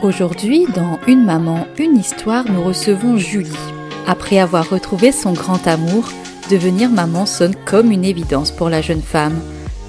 Aujourd'hui, dans Une maman, une histoire, nous recevons Julie. Après avoir retrouvé son grand amour, devenir maman sonne comme une évidence pour la jeune femme.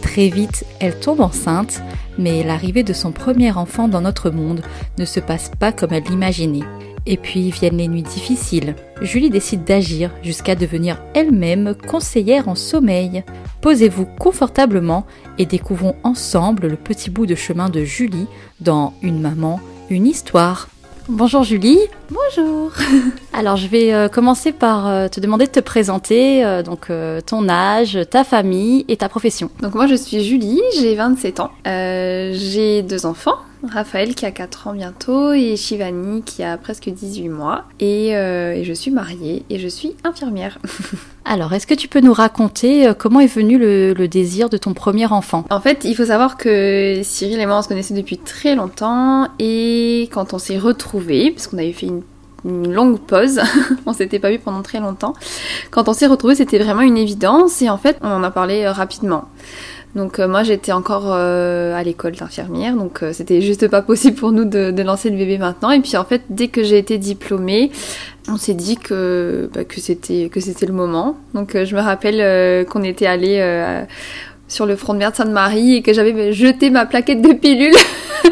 Très vite, elle tombe enceinte, mais l'arrivée de son premier enfant dans notre monde ne se passe pas comme elle l'imaginait. Et puis viennent les nuits difficiles. Julie décide d'agir jusqu'à devenir elle-même conseillère en sommeil. Posez-vous confortablement et découvrons ensemble le petit bout de chemin de Julie dans Une maman, une histoire. Bonjour Julie. Bonjour. Alors je vais euh, commencer par euh, te demander de te présenter, euh, donc ton âge, ta famille et ta profession. Donc moi je suis Julie, j'ai 27 ans. j'ai deux enfants, Raphaël qui a 4 ans bientôt et Shivani qui a presque 18 mois. Et, et je suis mariée et je suis infirmière. Alors, est-ce que tu peux nous raconter euh, comment est venu le, désir de ton premier enfant? En fait, il faut savoir que Cyril et moi, on se connaissait depuis très longtemps et quand on s'est retrouvés, parce qu'on avait fait une longue pause. on s'était pas vu pendant très longtemps. Quand on s'est retrouvés, c'était vraiment une évidence et en fait, on en a parlé euh, rapidement. Donc euh, moi j'étais encore euh, à l'école d'infirmière, donc euh, c'était juste pas possible pour nous de, lancer le bébé maintenant. Et puis en fait dès que j'ai été diplômée, on s'est dit que bah, que c'était que c'était le moment. Donc je me rappelle qu'on était allé sur le front de mer de Sainte-Marie et que j'avais jeté ma plaquette de pilule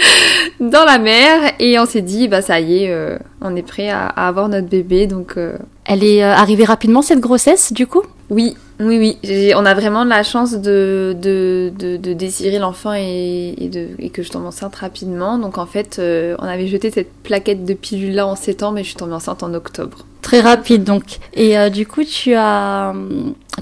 dans la mer et on s'est dit bah ça y est, on est prêt à, à, avoir notre bébé donc. Elle est arrivée rapidement cette grossesse du coup? Oui, oui, oui. On a vraiment la chance de, de, de, désirer l'enfant et, de, et que je tombe enceinte rapidement. Donc en fait, euh, on avait jeté cette plaquette de pilule là en septembre mais je suis tombée enceinte en octobre. Très rapide donc. Et euh, du coup, tu as,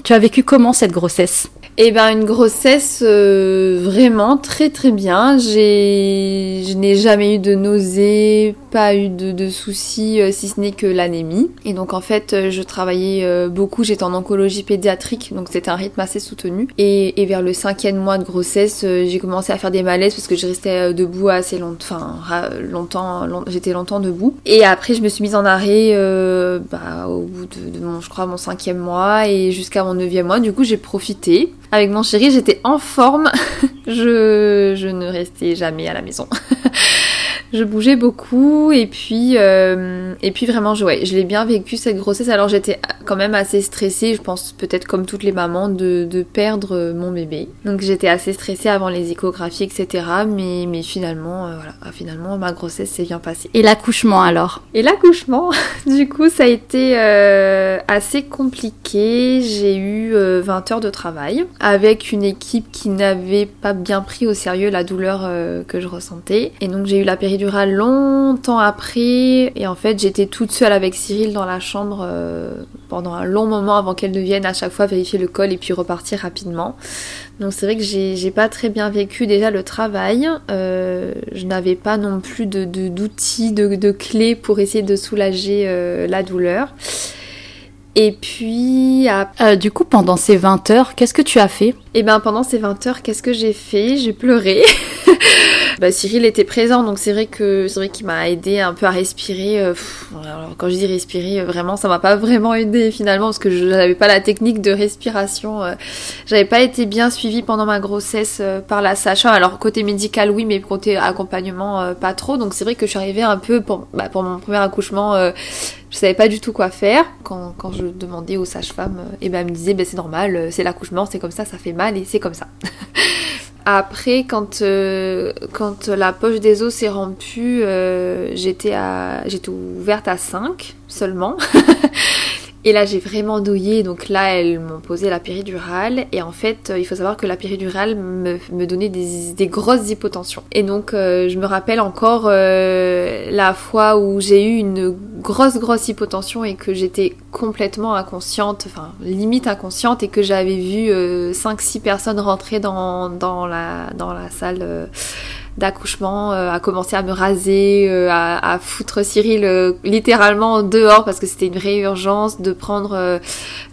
tu as vécu comment cette grossesse? Eh ben une grossesse euh, vraiment très très bien. J'ai, je n'ai jamais eu de nausées, pas eu de, de soucis euh, si ce n'est que l'anémie. Et donc en fait, euh, je travaillais beaucoup. J'étais en oncologie pédiatrique, donc c'était un rythme assez soutenu. Et, vers le cinquième mois de grossesse, j'ai commencé à faire des malaises parce que je restais debout assez longtemps. Enfin longtemps, j'étais longtemps debout. Et après, je me suis mise en arrêt bah, au bout de, de, mon, je crois, mon cinquième mois et jusqu'à mon neuvième mois. Du coup, j'ai profité. Avec mon chéri, j'étais en forme. je, je ne restais jamais à la maison. je bougeais beaucoup et puis euh, et puis vraiment je, je l'ai bien vécu cette grossesse. Alors j'étais quand même assez stressée je pense peut-être comme toutes les mamans de, de perdre mon bébé. Donc j'étais assez stressée avant les échographies etc mais mais finalement euh, voilà. Ah, finalement ma grossesse s'est bien passée. Et l'accouchement alors? Et l'accouchement du coup ça a été euh, assez compliqué. J'ai eu 20 heures de travail avec une équipe qui n'avait pas bien pris au sérieux la douleur que je ressentais. Et donc j'ai eu la période durera longtemps après. Et en fait, j'étais toute seule avec Cyril dans la chambre euh, pendant un long moment avant qu'elle ne vienne à chaque fois vérifier le col et puis repartir rapidement. Donc c'est vrai que j'ai pas très bien vécu déjà le travail. Euh, je n'avais pas non plus de d'outils, de, de, clés pour essayer de soulager euh, la douleur. Et puis, du coup, pendant ces 20 heures, qu'est-ce que tu as fait? Eh ben, pendant ces 20 heures, qu'est-ce que j'ai fait? J'ai pleuré. bah, Cyril était présent, donc c'est vrai que c'est vrai qu'il m'a aidé un peu à respirer. Euh, alors, quand je dis respirer, euh, vraiment, ça m'a pas vraiment aidé finalement parce que je n'avais pas la technique de respiration. Euh, j'avais pas été bien suivie pendant ma grossesse par la sage Alors côté médical, oui, mais côté accompagnement, pas trop. Donc c'est vrai que je suis arrivée un peu pour, bah, pour mon premier accouchement. Je savais pas du tout quoi faire quand, je demandais aux sages-femmes et ben elles me disaient ben c'est normal c'est l'accouchement c'est comme ça ça fait mal et c'est comme ça Après, quand, euh, quand la poche des os s'est rompue, euh, j'étais ouverte à 5 seulement. Et là, j'ai vraiment douillé. Donc là, elles m'ont posé la péridurale. Et en fait, euh, il faut savoir que la péridurale me, me donnait des, grosses hypotensions. Et donc, euh, je me rappelle encore euh, la fois où j'ai eu une grosse, grosse hypotension et que j'étais complètement inconsciente, enfin, limite inconsciente, et que j'avais vu 5-6 personnes rentrer dans la salle d'accouchement, à commencer à me raser, à, à, foutre Cyril littéralement dehors parce que c'était une vraie urgence de prendre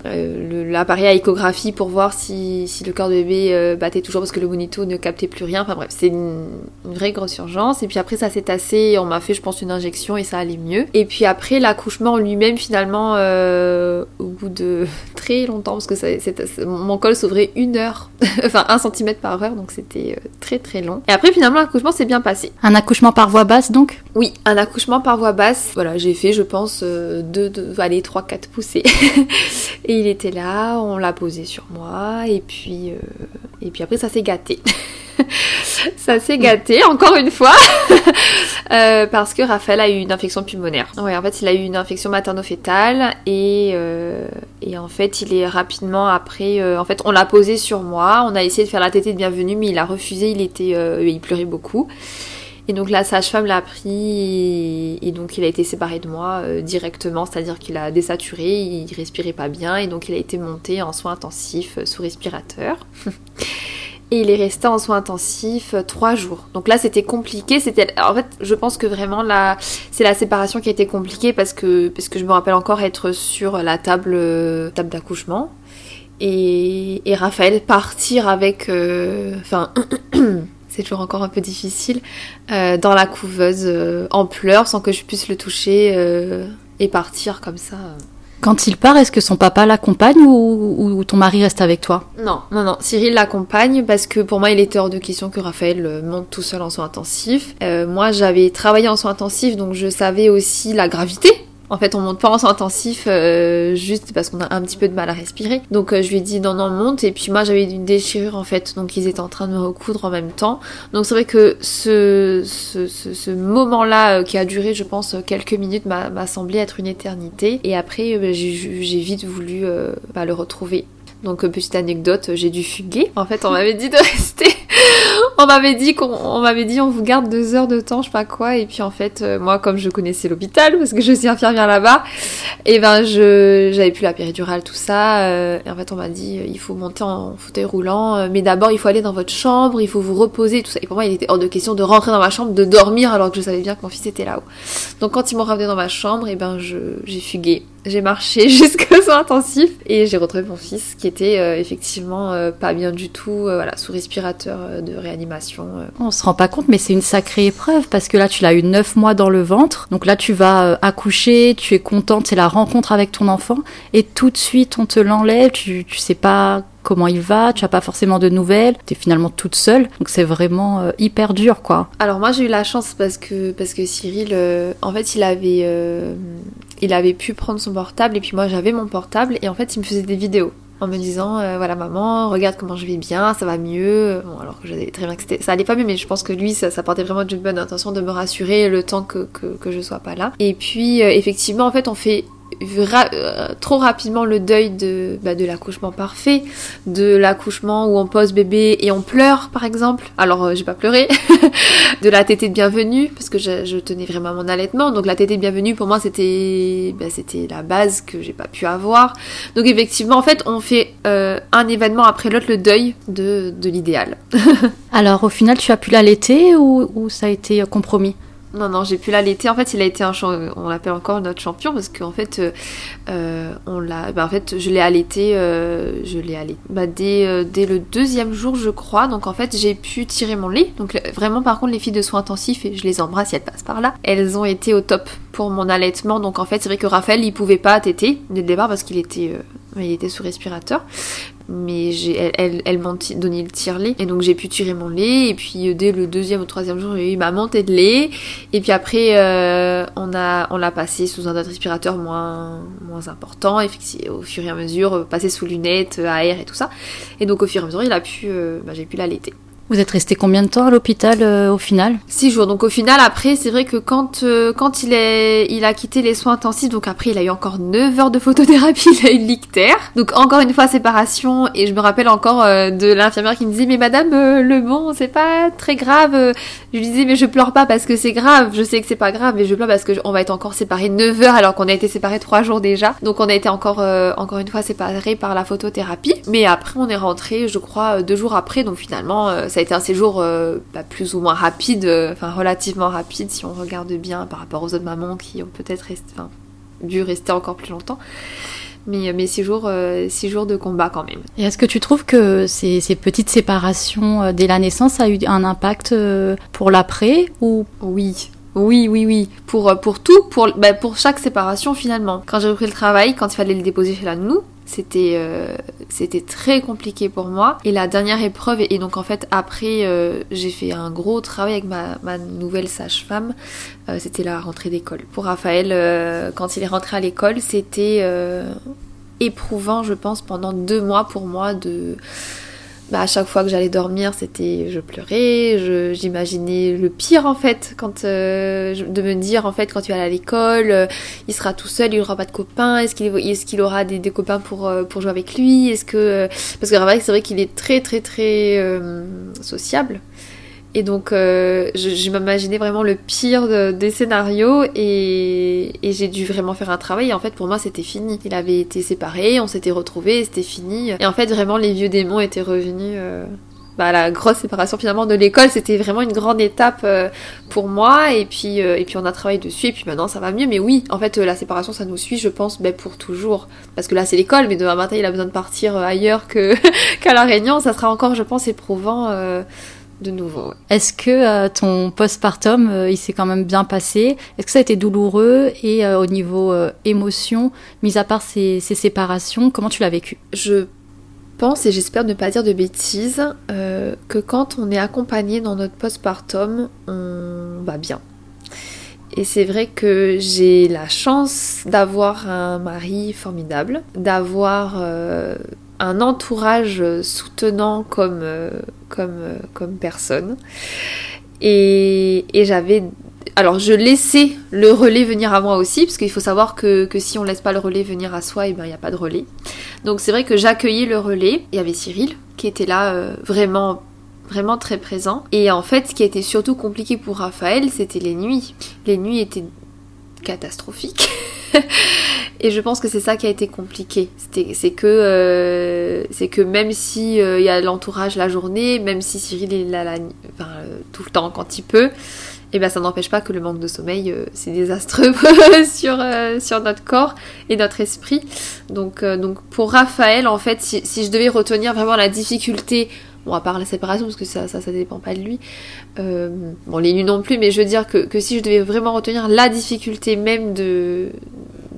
l'appareil à échographie pour voir si, si le cœur de bébé battait toujours parce que le monito ne captait plus rien. Enfin bref, c'est une, une, vraie grosse urgence. Et puis après ça s'est tassé, on m'a fait je pense une injection et ça allait mieux. Et puis après l'accouchement lui-même finalement au bout de très longtemps parce que ça, mon col s'ouvrait une heure, enfin un centimètre par heure, donc c'était euh, très très long. Et après finalement l'accouchement s'est bien passé. Un accouchement par voie basse donc? Oui, un accouchement par voie basse. Voilà, j'ai fait je pense euh, deux, deux allez trois quatre poussées. et il était là, on l'a posé sur moi et puis euh, et puis après ça s'est gâté. ça s'est gâté encore une fois euh, parce que Raphaël a eu une infection pulmonaire. Ouais, en fait, il a eu une infection materno-fétale et, euh, en fait, il est rapidement après. Euh, en fait, on l'a posé sur moi. On a essayé de faire la tétée de bienvenue, mais il a refusé. Il était, il pleurait beaucoup. Et donc la sage-femme l'a pris et, donc il a été séparé de moi directement, c'est-à-dire qu'il a désaturé, il respirait pas bien et donc il a été monté en soins intensifs sous respirateur. et il est resté en soins intensifs euh, trois jours. Donc là, c'était compliqué. C'était, en fait, je pense que vraiment là, c'est la séparation qui a été compliquée parce que parce que je me rappelle encore être sur la table euh, table d'accouchement et, et Raphaël partir avec, euh, enfin. c'est toujours encore un peu difficile, dans la couveuse en pleurs sans que je puisse le toucher et partir comme ça. Quand il part, est-ce que son papa l'accompagne ou, ton mari reste avec toi? Non, non, non. Cyril l'accompagne parce que pour moi, il était hors de question que Raphaël euh, monte tout seul en soins intensifs. Euh, moi, j'avais travaillé en soins intensifs, donc je savais aussi la gravité en fait, on monte pas en soins intensifs euh, juste parce qu'on a un petit peu de mal à respirer. Donc je lui ai dit non non monte et puis moi j'avais une déchirure en fait donc ils étaient en train de me recoudre en même temps. Donc c'est vrai que ce, ce, ce, moment-là qui a duré je pense quelques minutes m'a semblé être une éternité et après j'ai vite voulu bah, le retrouver. Donc petite anecdote, j'ai dû fuguer. En fait on m'avait dit de rester on m'avait dit qu'on m'avait dit on vous garde deux heures de temps, je sais pas quoi. Et puis en fait, euh, moi comme je connaissais l'hôpital parce que je suis infirmière là-bas, et ben je j'avais plus la péridurale tout ça. Euh, et en fait on m'a dit euh, il faut monter en fauteuil roulant, mais d'abord il faut aller dans votre chambre, il faut vous reposer tout ça. Et pour moi il était hors de question de rentrer dans ma chambre, de dormir alors que je savais bien que mon fils était là-haut. Donc quand ils m'ont ramené dans ma chambre, et ben je j'ai fugué. J'ai marché jusqu'au soins intensif et j'ai retrouvé mon fils qui était effectivement pas bien du tout, voilà sous respirateur de réanimation animation. Euh. On se rend pas compte, mais c'est une sacrée épreuve parce que là, tu l'as eu neuf mois dans le ventre. Donc là, tu vas euh, accoucher, tu es contente, c'est la rencontre avec ton enfant. Et tout de suite, on te l'enlève, tu, tu sais pas comment il va, tu as pas forcément de nouvelles, tu es finalement toute seule, donc c'est vraiment euh, hyper dur quoi. Alors moi j'ai eu la chance parce que parce que Cyril, en fait il avait il avait pu prendre son portable et puis moi j'avais mon portable et en fait il me faisait des vidéos en me disant euh, voilà maman regarde comment je vais bien ça va mieux. Bon alors que j'avais très bien que ça allait pas mieux mais je pense que lui ça, portait vraiment d'une bonne intention de me rassurer le temps que, que, que je sois pas là. Et puis euh, effectivement en fait on fait euh, trop rapidement le deuil de, bah, de l'accouchement parfait, de l'accouchement où on pose bébé et on pleure par exemple. Alors euh, j'ai pas pleuré. de la tétée de bienvenue parce que je, tenais vraiment mon allaitement. Donc la tétée de bienvenue pour moi c'était bah, c'était la base que j'ai pas pu avoir. Donc effectivement en fait on fait euh, un événement après l'autre le deuil de, de l'idéal. Alors au final tu as pu l'allaiter ou ça a été compromis? Non, non, j'ai pu l'allaiter. En fait, il a été un on l'appelle encore notre champion parce qu'en fait, euh, euh, on l'a, bah, en fait, je l'ai allaité, euh, je l'ai allaité bah, dès, dès le deuxième jour, je crois. Donc en fait, j'ai pu tirer mon lait. Donc vraiment, par contre, les filles de soins intensifs, et je les embrasse elles passent par là, elles ont été au top pour mon allaitement. Donc en fait, c'est vrai que Raphaël, il pouvait pas téter dès le départ parce qu'il était, il était sous respirateur mais elle, elle, m'a donné le tire-lait. Et donc j'ai pu tirer mon lait. Et puis euh, dès le deuxième ou troisième jour j'ai eu ma montée de lait. Et puis après euh, on a on l'a passé sous un autre respirateur moins moins important. Et au fur et à mesure euh, passer sous lunettes à air et tout ça. Et donc au fur et à mesure il a pu bah, j'ai pu l'allaiter vous êtes resté combien de temps à l'hôpital euh, au final Six jours. Donc au final, après, c'est vrai que quand euh, quand il est il a quitté les soins intensifs, donc après il a eu encore 9 heures de photothérapie, il a eu l'ictère. Donc encore une fois séparation. Et je me rappelle encore euh, de l'infirmière qui me disait mais Madame le bon, c'est pas très grave. Je lui disais mais je pleure pas parce que c'est grave. Je sais que c'est pas grave, mais je pleure parce que on va être encore séparés 9 heures alors qu'on a été séparés 3 jours déjà. Donc on a été encore encore une fois séparés par la photothérapie. Mais après on est rentré, je crois, deux jours après. Donc finalement ça a été un séjour bah, plus ou moins rapide, enfin relativement rapide si on regarde bien par rapport aux autres mamans qui ont peut-être dû rester encore plus longtemps mais, mais six, jours, six jours de combat quand même. Et est-ce que tu trouves que ces, ces petites séparations dès la naissance a eu un impact pour l'après ou? Oui, oui, oui, oui. Pour, euh, pour tout, pour, bah, pour chaque séparation finalement. Quand j'ai repris le travail, quand il fallait le déposer chez la nounou, c'était euh, c'était très compliqué pour moi. Et la dernière épreuve et, donc en fait après euh, j'ai fait un gros travail avec ma, ma nouvelle sage-femme. C'était la rentrée d'école. Pour Raphaël quand il est rentré à l'école c'était éprouvant je pense pendant deux mois pour moi de bah, à chaque fois que j'allais dormir, c'était je pleurais, j'imaginais le pire en fait, euh, de me dire en fait quand tu vas à l'école, euh, il sera tout seul, il n'aura pas de copains, est-ce qu'il est qu'il aura des, copains pour euh, pour jouer avec lui, est-ce que parce que c'est vrai qu'il est très très très sociable. Et donc, euh, je, m'imaginais vraiment le pire des scénarios et, j'ai dû vraiment faire un travail. Et en fait, pour moi, c'était fini. Il avait été séparé, on s'était retrouvés, c'était fini. Et en fait, vraiment, les vieux démons étaient revenus. Euh, bah, la grosse séparation finalement de l'école, c'était vraiment une grande étape euh, pour moi. Et puis, euh, et puis, on a travaillé dessus. Et puis maintenant, ça va mieux. Mais oui, en fait, la séparation, ça nous suit, je pense, ben, pour toujours. Parce que là, c'est l'école, mais demain matin, il a besoin de partir ailleurs que qu'à la Réunion. Ça sera encore, je pense, éprouvant de nouveau. Est-ce que euh, ton postpartum, euh, il s'est quand même bien passé? Est-ce que ça a été douloureux? Et euh, au niveau émotion, mis à part ces, séparations, comment tu l'as vécu? Je pense, et j'espère ne pas dire de bêtises, que quand on est accompagné dans notre postpartum, on va bien. Et c'est vrai que j'ai la chance d'avoir un mari formidable, d'avoir un entourage soutenant comme, euh, comme, euh, comme personne. Et, j'avais alors je laissais le relais venir à moi aussi, parce qu'il faut savoir que, si on laisse pas le relais venir à soi, et eh ben il n'y a pas de relais. Donc c'est vrai que j'accueillais le relais. Il y avait Cyril qui était là euh, vraiment vraiment très présent. Et en fait, ce qui était surtout compliqué pour Raphaël, c'était les nuits. Les nuits étaient catastrophiques. et je pense que c'est ça qui a été compliqué. C'est que, euh, c'est que même si euh, il y a l'entourage la journée, même si Cyril est là euh, tout le temps quand il peut, et eh ben ça n'empêche pas que le manque de sommeil c'est désastreux sur, notre corps et notre esprit. Donc, donc pour Raphaël, en fait, si, je devais retenir vraiment la difficulté Bon, à part la séparation, parce que ça, ça, ça dépend pas de lui. bon, les nuits non plus, mais je veux dire que, que, si je devais vraiment retenir la difficulté même de,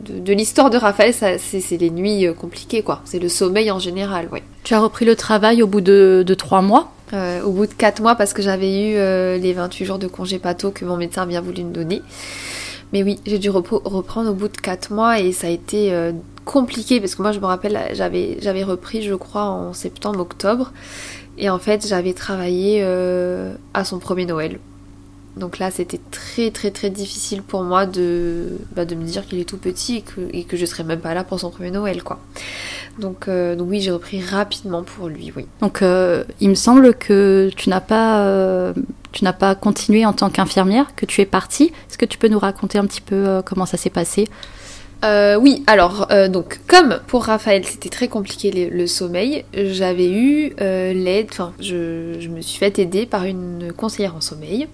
de, l'histoire de Raphaël, c'est les nuits euh, compliquées, quoi. C'est le sommeil en général, oui. Tu as repris le travail au bout de, trois mois? Euh, Au bout de quatre mois, parce que j'avais eu euh, les 28 jours de congé pato que mon médecin a bien voulu me donner. Mais oui, j'ai dû reprendre au bout de quatre mois et ça a été compliqué parce que moi je me rappelle, j'avais repris je crois en septembre, octobre. Et en fait j'avais travaillé à son premier Noël. Donc là, c'était très très très difficile pour moi de, bah, de me dire qu'il est tout petit et que, et que je serais même pas là pour son premier Noël, quoi. Donc, euh, oui, j'ai repris rapidement pour lui, oui. Donc euh, il me semble que tu n'as pas, euh, tu n'as pas continué en tant qu'infirmière, que tu es partie. Est-ce que tu peux nous raconter un petit peu comment ça s'est passé? Oui, alors donc comme pour Raphaël c'était très compliqué le, sommeil, j'avais eu l'aide, enfin je, me suis fait aider par une conseillère en sommeil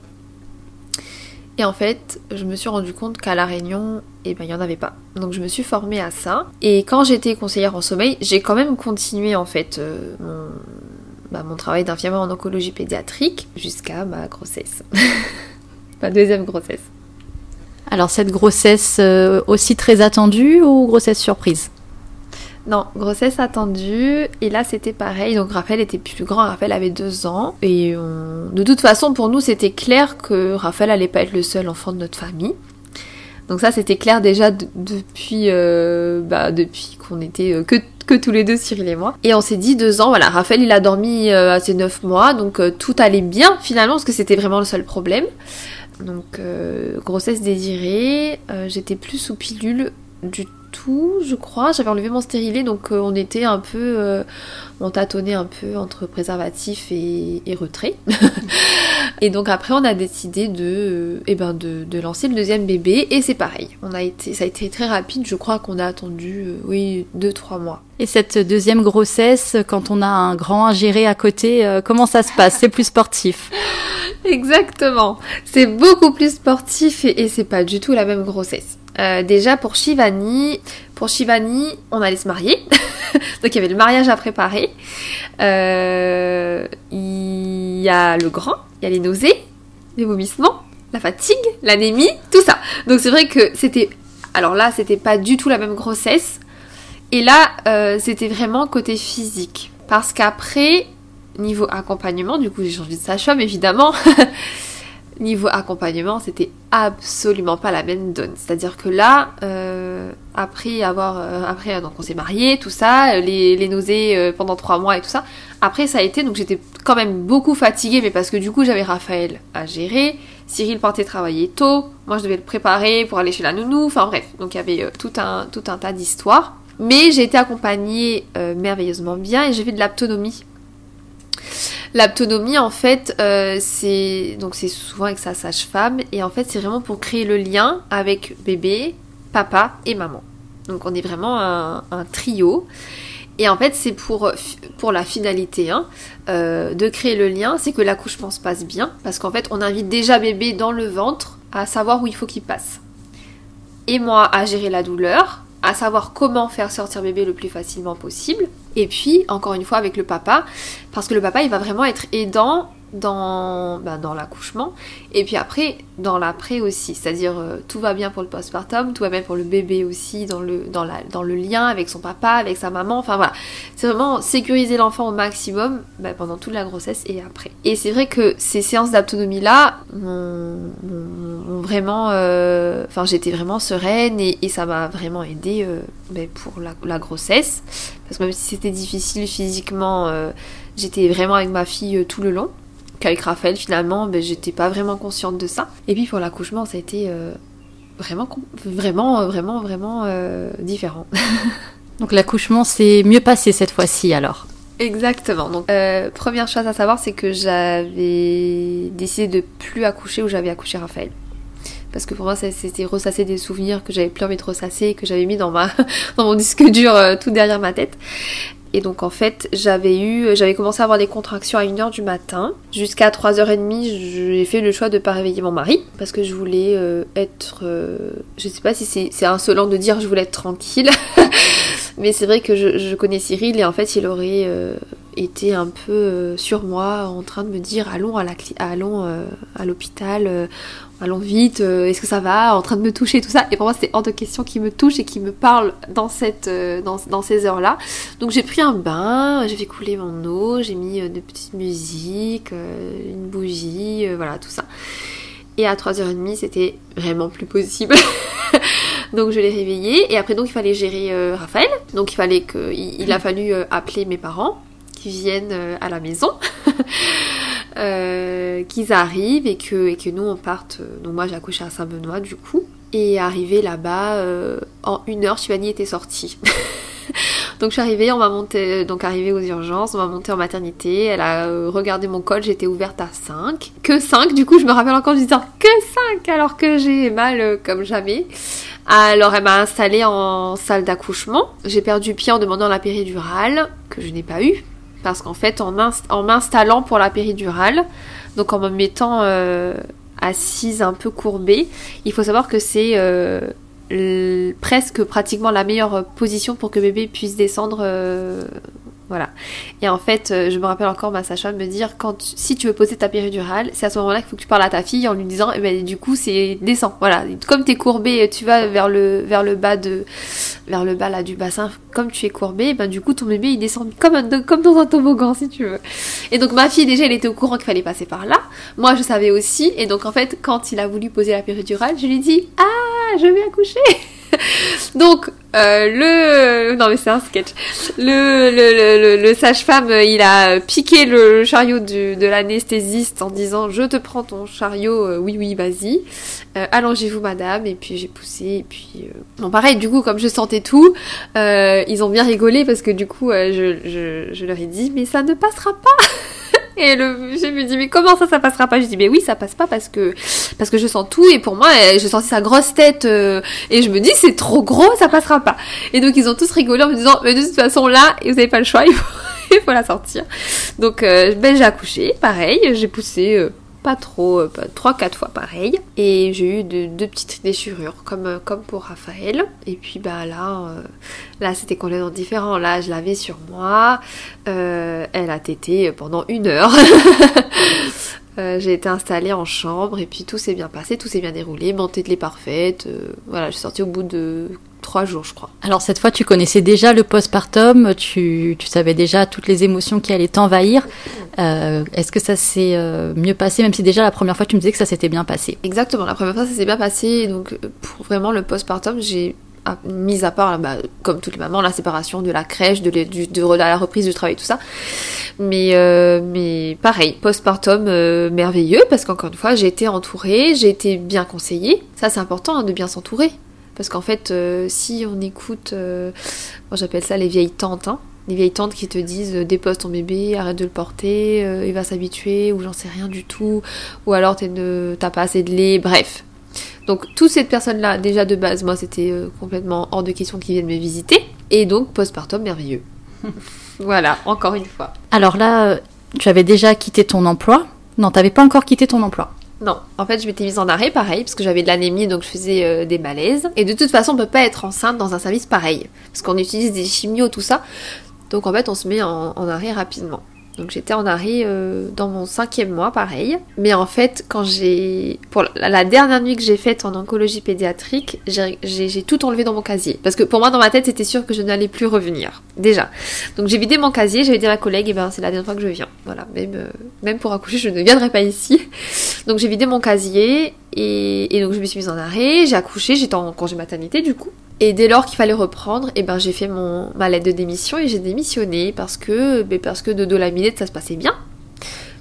et en fait, je me suis rendu compte qu'à La Réunion, eh ben, il n'y en avait pas. Donc je me suis formée à ça. Et quand j'étais conseillère en sommeil, j'ai quand même continué en fait euh, mon, bah, mon travail d'infirmière en oncologie pédiatrique jusqu'à ma grossesse. ma deuxième grossesse. Alors cette grossesse euh, aussi très attendue ou grossesse surprise? Non, grossesse attendue. Et là, c'était pareil. Donc, Raphaël était plus grand. Raphaël avait deux ans. Et de toute façon, pour nous, c'était clair que Raphaël allait pas être le seul enfant de notre famille. Donc ça, c'était clair déjà depuis, euh, bah, depuis qu'on était euh, que, que tous les deux, Cyril et moi. Et on s'est dit deux ans, voilà, Raphaël, il a dormi à ses neuf mois. Donc tout allait bien, finalement, parce que c'était vraiment le seul problème. Donc, grossesse désirée. J'étais plus sous pilule du tout, je crois. J'avais enlevé mon stérilet, donc euh, on était un peu. Euh, on tâtonnait un peu entre préservatif et, retrait. Et donc après, on a décidé de, eh ben de, de, lancer le deuxième bébé. Et c'est pareil. On a été, ça a été très rapide. Je crois qu'on a attendu, oui, deux, trois mois. Et cette deuxième grossesse, quand on a un grand gérer à côté, comment ça se passe? C'est plus sportif Exactement. C'est beaucoup plus sportif et, et c'est pas du tout la même grossesse. Euh, déjà pour Shivani, pour Shivani, on allait se marier. Donc il y avait le mariage à préparer. Euh, il y a le grand, il y a les nausées, les vomissements, la fatigue, l'anémie, tout ça. Donc c'est vrai que c'était... Alors là, c'était pas du tout la même grossesse. Et là, euh, c'était vraiment côté physique. Parce qu'après, niveau accompagnement, du coup j'ai changé de sage-femme évidemment. Niveau accompagnement, c'était absolument pas la même donne. C'est-à-dire que là, euh, après avoir, euh, après donc on s'est marié, tout ça, les, nausées euh, pendant trois mois et tout ça. Après ça a été, donc j'étais quand même beaucoup fatiguée, mais parce que du coup j'avais Raphaël à gérer. Cyril partait travailler tôt, moi je devais le préparer pour aller chez la nounou. Enfin bref, donc il y avait tout un tout un tas d'histoires. Mais j'ai été accompagnée merveilleusement bien et j'ai fait de l'autonomie L'autonomie, en fait, euh, c'est donc c'est souvent avec sa sage-femme et en fait c'est vraiment pour créer le lien avec bébé, papa et maman. Donc on est vraiment un, trio. Et en fait, c'est pour, pour la finalité hein, euh, de créer le lien, c'est que l'accouchement se passe bien, parce qu'en fait, on invite déjà bébé dans le ventre à savoir où il faut qu'il passe. Et moi, à gérer la douleur, à savoir comment faire sortir bébé le plus facilement possible. Et puis, encore une fois, avec le papa, parce que le papa, il va vraiment être aidant dans, ben, dans l'accouchement. Et puis après dans l'après aussi. C'est à dire euh, tout va bien pour le postpartum tout va bien pour le bébé aussi dans le, dans, la, dans le lien avec son papa avec sa maman. Enfin voilà. C'est vraiment sécuriser l'enfant au maximum ben, pendant toute la grossesse et après. Et c'est vrai que ces séances d'autonomie là m'ont vraiment euh, enfin j'étais vraiment sereine et, ça m'a vraiment aidé euh, ben, pour la, grossesse. Parce que même si c'était difficile physiquement j'étais vraiment avec ma fille tout le long qu'avec Raphaël finalement ben, j'étais pas vraiment consciente de ça et puis pour l'accouchement ça a été euh, vraiment vraiment euh, vraiment vraiment euh, différent donc l'accouchement s'est mieux passé cette fois-ci alors Exactement. Donc, première chose à savoir, c'est que j'avais décidé de plus accoucher où j'avais accouché Raphaël. Parce que pour moi, c'était ressasser des souvenirs que j'avais plus envie de ressasser et que j'avais mis dans, ma, dans mon disque dur tout derrière ma tête. Et donc en fait, j'avais eu, j'avais commencé à avoir des contractions à 1h du matin. Jusqu'à 3h30, j'ai fait le choix de pas réveiller mon mari parce que je voulais euh, être euh, je sais pas si c'est insolent de dire je voulais être tranquille. Mais c'est vrai que je, connais Cyril et en fait, il aurait euh, été un peu sur moi en train de me dire allons à l'hôpital, allons vite, euh, est-ce que ça va, en train de me toucher, tout ça. Et pour moi, c'était hors de question qui me touche et qui me parle dans, cette, euh, dans, ces heures-là. Donc j'ai pris un bain, j'ai fait couler mon eau, j'ai mis euh, de petites musiques, une bougie, voilà, tout ça. Et à 3h30, c'était vraiment plus possible. donc je l'ai réveillé et après donc il fallait gérer Raphaël. Donc il fallait que il, a fallu appeler mes parents qui viennent à la maison. Euh, qu'ils arrivent et que, et que nous on parte. Euh, donc moi j'ai accouché à Saint-Benoît du coup. Et arrivé là-bas, euh, en une heure, Chivani était sortie. donc je suis arrivée, on m'a monté, donc arrivée aux urgences, on m'a monté en maternité, elle a regardé mon col, j'étais ouverte à 5. Que 5, du coup je me rappelle encore en disant que 5 alors que j'ai mal comme jamais. Alors elle m'a installée en salle d'accouchement. J'ai perdu pied en demandant la péridurale, que je n'ai pas eu parce qu'en fait, en, m'installant pour la péridurale, donc en me mettant euh, assise un peu courbée, il faut savoir que c'est euh, presque pratiquement la meilleure position pour que bébé puisse descendre euh, voilà. Et en fait, euh, je me rappelle encore ma Sacha me dire quand si tu veux poser ta péridurale, c'est à ce moment-là qu'il faut que tu parles à ta fille en lui disant eh ben, du coup c'est descend. Voilà. Comme tu es courbé, tu vas vers le vers le bas de vers le bas là du bassin, comme tu es courbé, ben du coup ton bébé il descend comme comme dans un toboggan si tu veux. Et donc ma fille déjà elle était au courant qu'il fallait passer par là. Moi je savais aussi et donc en fait quand il a voulu poser la péridurale, je lui ai dit "Ah, je vais accoucher." Donc, euh, le... Non mais c'est un sketch. Le, le, le, le sage-femme, il a piqué le chariot de l'anesthésiste en disant « Je te prends ton chariot, euh, oui oui, vas-y. Euh, allongez-vous madame. » Et puis j'ai poussé, et puis... Bon pareil, du coup, comme je sentais tout, ils ont bien rigolé parce que du coup, je, je, je leur ai dit « Mais ça ne passera pas !» Et monsieur me dit mais comment ça ça passera pas? Je dis mais oui ça passe pas parce que parce que je sens tout et pour moi je sentais sa grosse tête euh, et je me dis c'est trop gros ça passera pas. Et donc ils ont tous rigolé en me disant mais de toute façon là vous avez pas le choix il faut, la sortir. Donc euh, ben j'ai accouché pareil j'ai poussé euh, pas trop, trois, quatre fois pareil. Et j'ai eu deux petites déchirures, comme, comme pour Raphaël. Et puis bah là, là c'était complètement différent. Là, je l'avais sur moi. elle a tété pendant une heure. Euh, j'ai été installée en chambre et puis tout s'est bien passé, tout s'est bien déroulé, mon tétée parfaite. Euh, voilà, je suis sortie au bout de trois jours, je crois. Alors cette fois, tu connaissais déjà le postpartum, tu, tu savais déjà toutes les émotions qui allaient t'envahir. Euh, est-ce que ça s'est mieux passé, même si déjà la première fois tu me disais que ça s'était bien passé? Exactement, la première fois ça s'est bien passé. Donc pour vraiment le postpartum, j'ai mis à part, bah, comme toutes les mamans, la séparation de la crèche, de, de, la reprise du travail, tout ça. Mais, euh, mais pareil, postpartum euh, merveilleux, parce qu'encore une fois, j'ai été entourée, j'ai été bien conseillée. Ça, c'est important hein, de bien s'entourer. Parce qu'en fait, euh, si on écoute, moi j'appelle ça les vieilles tantes, hein, les vieilles tantes qui te disent dépose ton bébé, arrête de le porter, il va s'habituer, ou j'en sais rien du tout, ou alors t'as pas assez de lait, bref, donc toutes ces personnes-là, déjà de base, moi c'était euh, complètement hors de question qu'ils viennent me visiter. Et donc postpartum merveilleux. voilà, encore une fois. Alors là, euh, tu avais déjà quitté ton emploi? Non, tu n'avais pas encore quitté ton emploi? Non, en fait, je m'étais mise en arrêt, pareil, parce que j'avais de l'anémie, donc je faisais euh, des malaises. Et de toute façon, on peut pas être enceinte dans un service pareil, parce qu'on utilise des chimios, tout ça. Donc en fait, on se met en arrêt rapidement. Donc j'étais en arrêt euh, dans mon cinquième mois, pareil. Mais en fait, quand j'ai... Pour la, dernière nuit que j'ai faite en oncologie pédiatrique, j'ai tout enlevé dans mon casier. Parce que pour moi, dans ma tête, c'était sûr que je n'allais plus revenir. Déjà. Donc j'ai vidé mon casier, j'avais dit à ma collègue, eh ben c'est la dernière fois que je viens. Voilà, même, euh, même pour accoucher, je ne viendrai pas ici. Donc j'ai vidé mon casier, et, et donc je me suis mise en arrêt, j'ai accouché, j'étais en congé maternité du coup. Et dès lors qu'il fallait reprendre, et eh ben j'ai fait mon, ma lettre de démission et j'ai démissionné parce que, ben parce que de dolaminette ça se passait bien,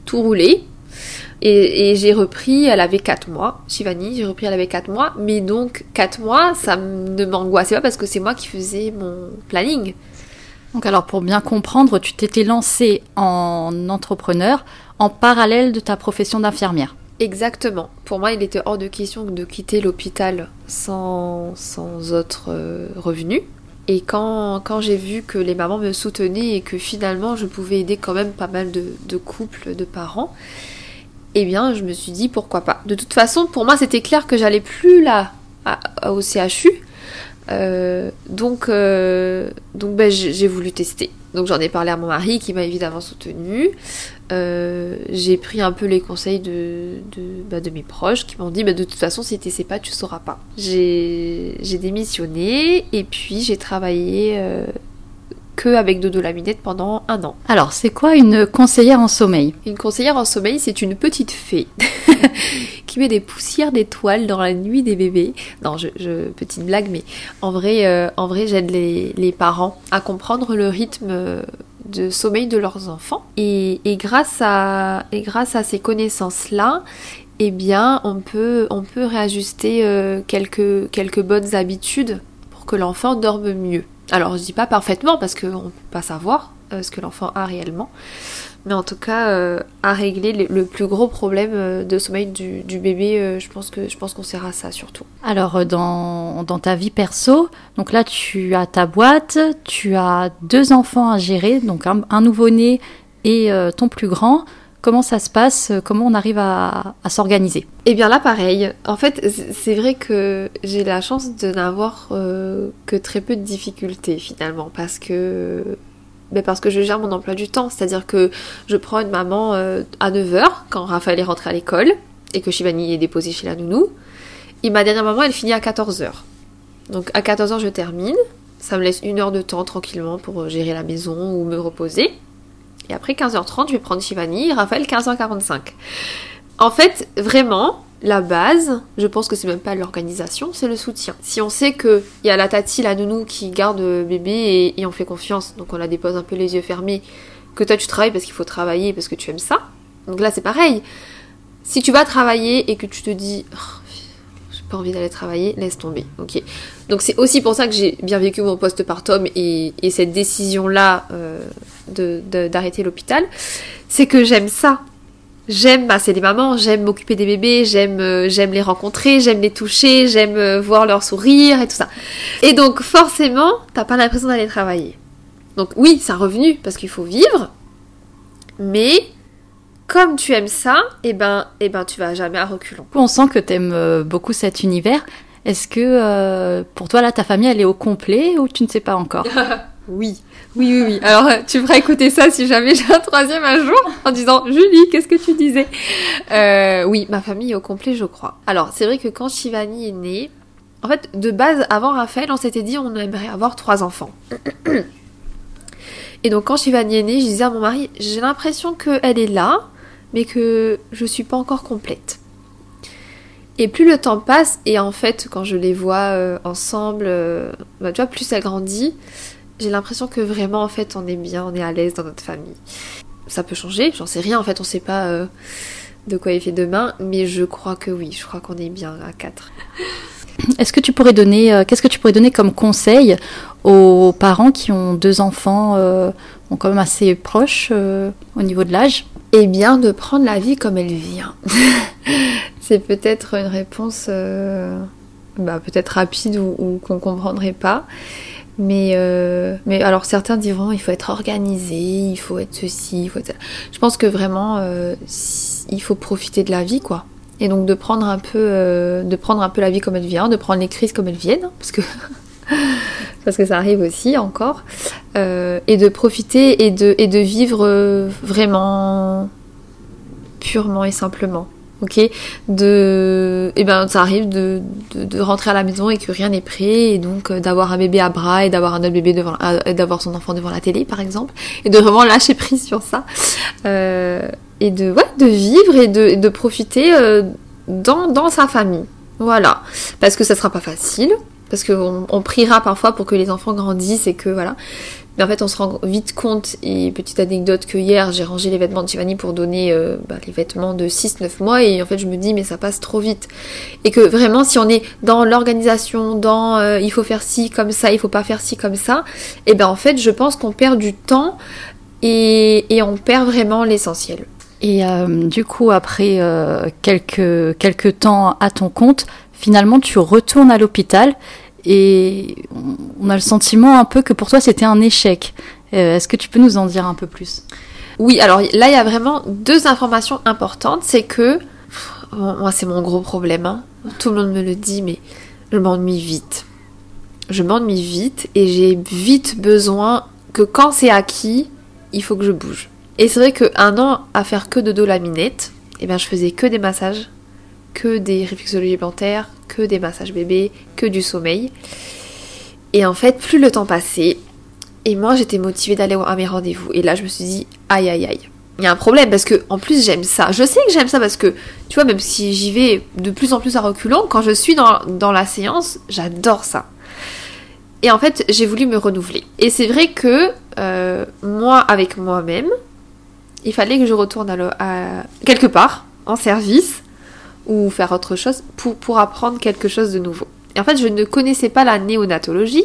tout roulait. Et, j'ai repris, elle avait 4 mois, Shivani, j'ai repris, elle avait 4 mois, mais donc 4 mois, ça ne m'angoissait pas parce que c'est moi qui faisais mon planning. Donc alors pour bien comprendre, tu t'étais lancée en entrepreneur en parallèle de ta profession d'infirmière. Exactement. Pour moi, il était hors de question de quitter l'hôpital sans, sans autre euh, revenu. Et quand, quand j'ai vu que les mamans me soutenaient et que finalement je pouvais aider quand même pas mal de, de couples, de parents, eh bien je me suis dit pourquoi pas. De toute façon, pour moi c'était clair que j'allais plus là au CHU. Euh, donc euh, donc ben, j'ai voulu tester. Donc j'en ai parlé à mon mari qui m'a évidemment soutenue. Euh, j'ai pris un peu les conseils de, de, bah, de mes proches qui m'ont dit bah, de toute façon si tu sais pas tu sauras pas. J'ai démissionné et puis j'ai travaillé euh, que avec Dodo Laminette pendant un an. Alors c'est quoi une conseillère en sommeil? Une conseillère en sommeil c'est une petite fée qui met des poussières d'étoiles dans la nuit des bébés. Non, je, petite blague, mais en vrai, euh, en vrai j'aide les, les, parents à comprendre le rythme de sommeil de leurs enfants. Et, grâce, à, et grâce à ces connaissances-là, eh bien, on peut, on peut réajuster euh, quelques, quelques bonnes habitudes que l'enfant dorme mieux. Alors, je dis pas parfaitement parce qu'on ne peut pas savoir euh, ce que l'enfant a réellement, mais en tout cas euh, à régler le, plus gros problème euh, de sommeil du, bébé je pense que je pense qu'on sert à ça surtout. Alors dans, dans, ta vie perso donc là tu as ta boîte tu as deux enfants à gérer donc un, nouveau-né et ton plus grand Comment ça se passe Comment on arrive à, s'organiser Eh bien là, pareil. En fait, c'est vrai que j'ai la chance de n'avoir que très peu de difficultés finalement, parce que mais parce que je gère mon emploi du temps. C'est-à-dire que je prends une maman euh, à 9h quand Raphaël est rentré à l'école et que Shivani est déposée chez la nounou. Et ma dernière maman, elle finit à 14h. Donc à 14h, je termine. Ça me laisse une heure de temps tranquillement pour gérer la maison ou me reposer. Et après 15h30, je vais prendre Shivani, Raphaël 15h45. En fait, vraiment, la base, je pense que c'est même pas l'organisation, c'est le soutien. Si on sait qu'il y a la tati, la nounou qui garde bébé et, on fait confiance, donc on la dépose un peu les yeux fermés, que toi tu travailles parce qu'il faut travailler, parce que tu aimes ça. Donc là c'est pareil. Si tu vas travailler et que tu te dis, oh, pas envie d'aller travailler, laisse tomber. Ok. Donc c'est aussi pour ça que j'ai bien vécu mon postpartum et, et cette décision-là euh, d'arrêter l'hôpital. C'est que j'aime ça. J'aime masser les mamans, j'aime m'occuper des bébés, j'aime euh, les rencontrer, j'aime les toucher, j'aime euh, voir leur sourire et tout ça. Et donc forcément, t'as pas l'impression d'aller travailler. Donc oui, c'est un revenu parce qu'il faut vivre, mais comme tu aimes ça, et eh ben, et eh ben tu vas jamais à reculons. On sent que tu aimes euh, beaucoup cet univers. Est-ce que pour toi là ta famille elle est au complet ou tu ne sais pas encore? Oui. Oui, oui, oui. Alors, euh, tu feras écouter ça si jamais j'ai un troisième un jour en disant Julie, qu'est-ce que tu disais? Euh, Oui, ma famille est au complet, je crois. Alors, c'est vrai que quand Shivani est née, en fait, de base, avant Raphaël, on s'était dit on aimerait avoir trois enfants. Et donc, quand Shivani est née, je disais à mon mari j'ai l'impression qu'elle est là, mais que je suis pas encore complète. Et plus le temps passe, et en fait, quand je les vois euh, ensemble, bah, tu vois, plus elle grandit, j'ai l'impression que vraiment en fait on est bien, on est à l'aise dans notre famille. Ça peut changer, j'en sais rien en fait, on sait pas euh, de quoi il fait demain, mais je crois que oui, je crois qu'on est bien à 4. Est-ce que tu pourrais donner, euh, qu'est-ce que tu pourrais donner comme conseil aux parents qui ont deux enfants euh, quand même assez proches au niveau de l'âge? Eh bien, de prendre la vie comme elle vient. C'est peut-être une réponse bah, peut-être rapide ou, ou qu'on comprendrait pas. Mais, euh, mais alors certains diront il faut être organisé, il faut être ceci, il faut être Je pense que vraiment euh, il faut profiter de la vie quoi. Et donc de prendre un peu euh, de prendre un peu la vie comme elle vient, de prendre les crises comme elles viennent, parce que parce que ça arrive aussi encore, et de profiter et de, et de vivre vraiment purement et simplement ok? De eh ben ça arrive de, de, rentrer à la maison et que rien n'est prêt et donc euh, d'avoir un bébé à bras et d'avoir un autre bébé devant euh, d'avoir son enfant devant la télé par exemple et de vraiment lâcher prise sur ça. Euh, et de ouais, de vivre et de, de profiter dans, dans sa famille. Voilà. Parce que ça sera pas facile parce qu'on on priera parfois pour que les enfants grandissent et que voilà mais en fait, on se rend vite compte, et petite anecdote, que hier, j'ai rangé les vêtements de Tiffany pour donner euh, bah, les vêtements de 6-9 mois, et en fait, je me dis, mais ça passe trop vite. Et que vraiment, si on est dans l'organisation, dans euh, il faut faire ci comme ça, il faut pas faire ci comme ça, et ben en fait, je pense qu'on perd du temps et, on perd vraiment l'essentiel. Et euh, du coup, après quelques, quelques temps à ton compte, finalement, tu retournes à l'hôpital et on a le sentiment un peu que pour toi c'était un échec. Euh, est-ce que tu peux nous en dire un peu plus? Oui, alors là il y a vraiment deux informations importantes. C'est que, moi c'est mon gros problème, hein. tout le monde me le dit, mais je m'ennuie vite. Je m'ennuie vite et j'ai vite besoin que quand c'est acquis, il faut que je bouge. Et c'est vrai qu'un an à faire que de dos laminette, eh bien je faisais que des massages, que des réflexologies plantaires, que des massages bébés, que du sommeil. Et en fait, plus le temps passait, et moi j'étais motivée d'aller à mes rendez-vous. Et là, je me suis dit, aïe aïe aïe. Il y a un problème parce que en plus j'aime ça. Je sais que j'aime ça parce que tu vois même si j'y vais de plus en plus à reculons, quand je suis dans, la séance, j'adore ça. Et en fait j'ai voulu me renouveler. Et c'est vrai que euh, moi avec moi-même, il fallait que je retourne quelque part en service ou faire autre chose pour, pour apprendre quelque chose de nouveau. Et en fait, je ne connaissais pas la néonatologie.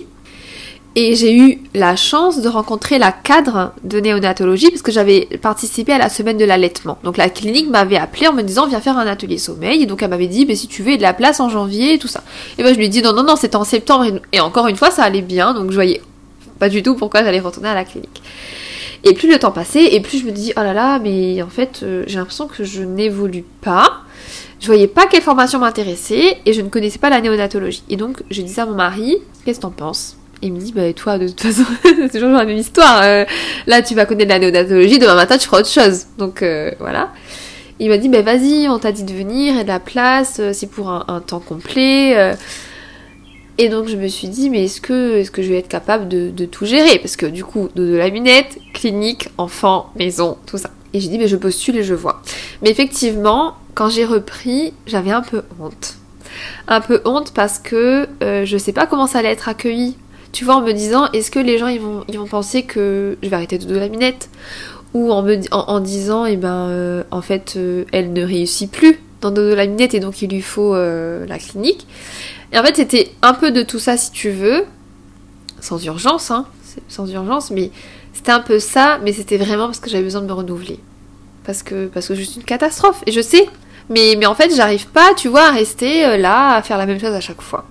Et j'ai eu la chance de rencontrer la cadre de néonatologie parce que j'avais participé à la semaine de l'allaitement. Donc la clinique m'avait appelé en me disant viens faire un atelier sommeil. Et donc elle m'avait dit mais si tu veux, il y a de la place en janvier et tout ça. Et moi je lui ai dit non non non c'était en septembre et, encore une fois ça allait bien donc je voyais pas du tout pourquoi j'allais retourner à la clinique. Et plus le temps passait et plus je me dis oh là là mais en fait euh, j'ai l'impression que je n'évolue pas. Je voyais pas quelle formation m'intéressait et je ne connaissais pas la néonatologie. Et donc je disais à mon mari, qu'est-ce que t'en penses? Et il me dit, bah toi, de toute façon, c'est toujours la même histoire. Euh, là, tu vas connaître la néonatologie, demain matin, tu feras autre chose. Donc, euh, voilà. Il m'a dit, bah vas-y, on t'a dit de venir, a de la place, euh, c'est pour un, temps complet. Et donc, je me suis dit, mais est-ce que, est-ce que je vais être capable de, tout gérer? Parce que du coup, de, de la lunette, clinique, enfant, maison, tout ça. Et j'ai dit, mais je postule et je vois. Mais effectivement, quand j'ai repris, j'avais un peu honte. Un peu honte parce que euh, je sais pas comment ça allait être accueilli. Tu vois, en me disant, est-ce que les gens ils vont, ils vont penser que je vais arrêter de la minette? Ou en, me, en, disant, eh ben, euh, en fait, euh, elle ne réussit plus dans Dodolaminette et donc il lui faut la clinique. Et en fait, c'était un peu de tout ça si tu veux, sans urgence, hein, sans urgence, mais c'était un peu ça, mais c'était vraiment parce que j'avais besoin de me renouveler. Parce que, parce que je une catastrophe, et je sais. Mais, mais en fait, j'arrive pas, tu vois, à rester là, à faire la même chose à chaque fois.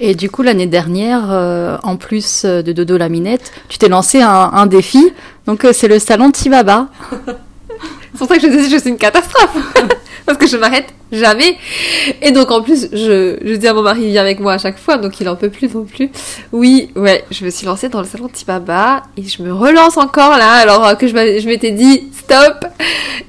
Et du coup, l'année dernière, euh, en plus euh, de Dodo la minette, tu t'es lancé un, défi. Donc, euh, c'est le salon Tibaba. c'est pour ça que je disais que suis une catastrophe. Parce que je m'arrête jamais. Et donc, en plus, je, dis à mon mari, il vient avec moi à chaque fois, donc il en peut plus non plus. Oui, ouais, je me suis lancée dans le salon Tibaba et je me relance encore là, alors que je m'étais dit stop.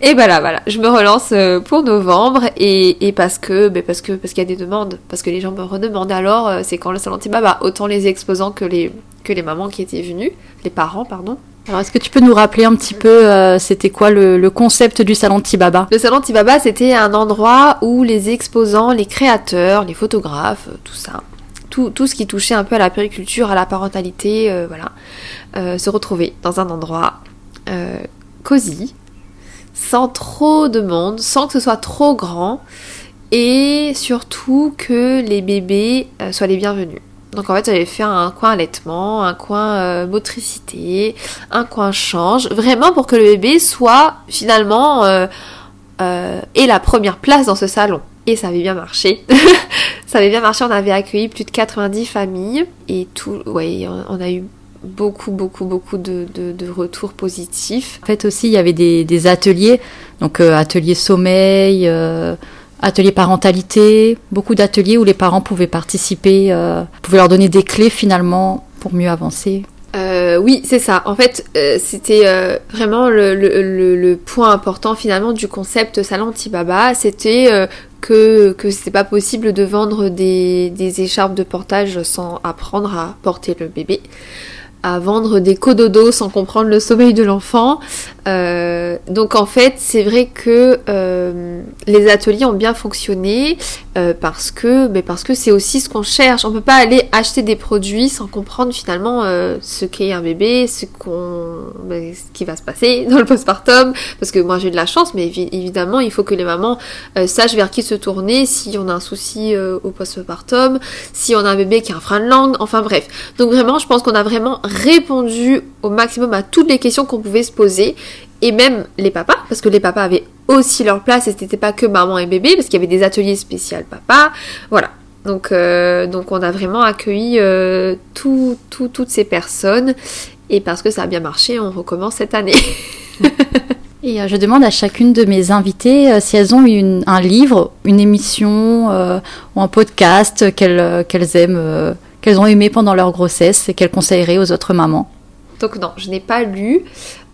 Et voilà, voilà, je me relance euh, pour novembre et, et parce que, ben parce que, parce qu'il y a des demandes, parce que les gens me redemandent. Alors, euh, c'est quand le salon Tibaba, autant les exposants que les que les mamans qui étaient venues, les parents, pardon. Alors, est-ce que tu peux nous rappeler un petit peu, euh, c'était quoi le, concept du salon Tibaba? Le salon Tibaba, c'était un endroit où les exposants, les créateurs, les photographes, tout ça, tout, tout ce qui touchait un peu à la périculture, à la parentalité, voilà, se retrouvaient dans un endroit cosy, sans trop de monde, sans que ce soit trop grand, et surtout que les bébés euh, soient les bienvenus. Donc en fait, j'avais fait un coin allaitement, un coin euh, motricité, un coin change, vraiment pour que le bébé soit finalement euh, et la première place dans ce salon. Et ça avait bien marché. ça avait bien marché, on avait accueilli plus de 90 familles et tout, ouais, on a eu beaucoup, beaucoup, beaucoup de, de, retours positifs. En fait aussi, il y avait des, ateliers, donc euh, ateliers sommeil, euh, ateliers parentalité, beaucoup d'ateliers où les parents pouvaient participer, euh, pouvaient leur donner des clés finalement pour mieux avancer. oui, c'est ça. En fait, c'était vraiment le, point important finalement du concept Salon Tibaba. C'était que, que c'était pas possible de vendre des écharpes de portage sans apprendre à porter le bébé à vendre des cododos sans comprendre le sommeil de l'enfant. Euh, donc en fait, c'est vrai que euh, les ateliers ont bien fonctionné euh, parce que, mais parce que c'est aussi ce qu'on cherche. On peut pas aller acheter des produits sans comprendre finalement ce qu'est un bébé, ce qu'on, ben, ce qui va se passer dans le postpartum. Parce que moi j'ai de la chance, mais évidemment il faut que les mamans sachent vers qui se tourner si on a un souci au postpartum, si on a un bébé qui a un frein de langue. Enfin bref. Donc vraiment, je pense qu'on a vraiment répondu au maximum à toutes les questions qu'on pouvait se poser. Et même les papas, parce que les papas avaient aussi leur place et c'était pas que maman et bébé, parce qu'il y avait des ateliers spéciaux papa. Voilà. Donc, euh, donc on a vraiment accueilli euh, toutes ces personnes. Et parce que ça a bien marché, on recommence cette année. Et euh, je demande à chacune de mes invitées si elles ont une, un livre, une émission ou un podcast qu'elles aiment qu'elles ont aimé pendant leur grossesse et qu'elles conseilleraient aux autres mamans Donc non, je n'ai pas lu.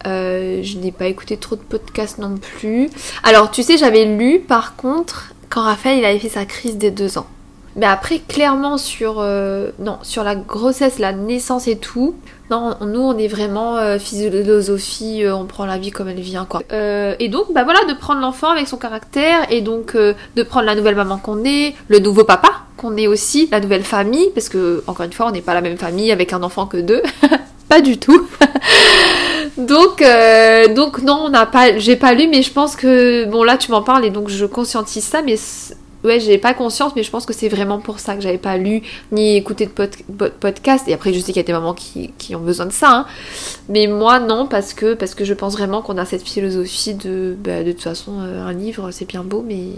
Euh, je n'ai pas écouté trop de podcasts non plus. Alors, tu sais, j'avais lu par contre quand Raphaël il avait fait sa crise des deux ans. Mais après, clairement sur euh, non sur la grossesse, la naissance et tout. Non, nous on est vraiment euh, philosophie, on prend la vie comme elle vient quoi. et donc bah voilà de prendre l'enfant avec son caractère et donc de prendre la nouvelle maman qu'on est, le nouveau papa qu'on est aussi, la nouvelle famille parce que encore une fois on n'est pas la même famille avec un enfant que deux. pas du tout. donc, donc non, on n'a pas, j'ai pas lu, mais je pense que bon là tu m'en parles et donc je conscientise ça, mais ouais, j'ai pas conscience, mais je pense que c'est vraiment pour ça que j'avais pas lu ni écouté de podcast. Et après, je sais qu'il y a des mamans qui, qui ont besoin de ça, hein. mais moi non, parce que parce que je pense vraiment qu'on a cette philosophie de bah, de toute façon euh, un livre c'est bien beau, mais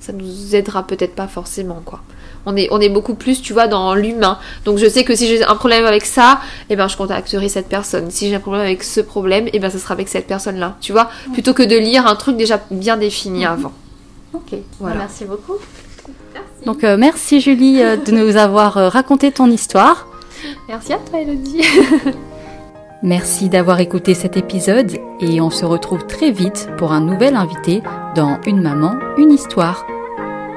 ça nous aidera peut-être pas forcément quoi. On est, on est beaucoup plus, tu vois, dans l'humain. Donc je sais que si j'ai un problème avec ça, eh ben je contacterai cette personne. Si j'ai un problème avec ce problème, eh ben ce sera avec cette personne-là, tu vois, plutôt que de lire un truc déjà bien défini mhm. avant. Ok, voilà. Merci beaucoup. Merci. Donc euh, merci Julie euh, de nous avoir euh, raconté ton histoire. Merci à toi Elodie. merci d'avoir écouté cet épisode et on se retrouve très vite pour un nouvel invité dans Une maman, une histoire.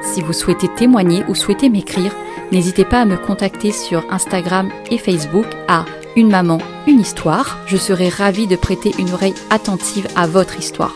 Si vous souhaitez témoigner ou souhaitez m'écrire, n'hésitez pas à me contacter sur Instagram et Facebook à Une maman, une histoire. Je serai ravie de prêter une oreille attentive à votre histoire.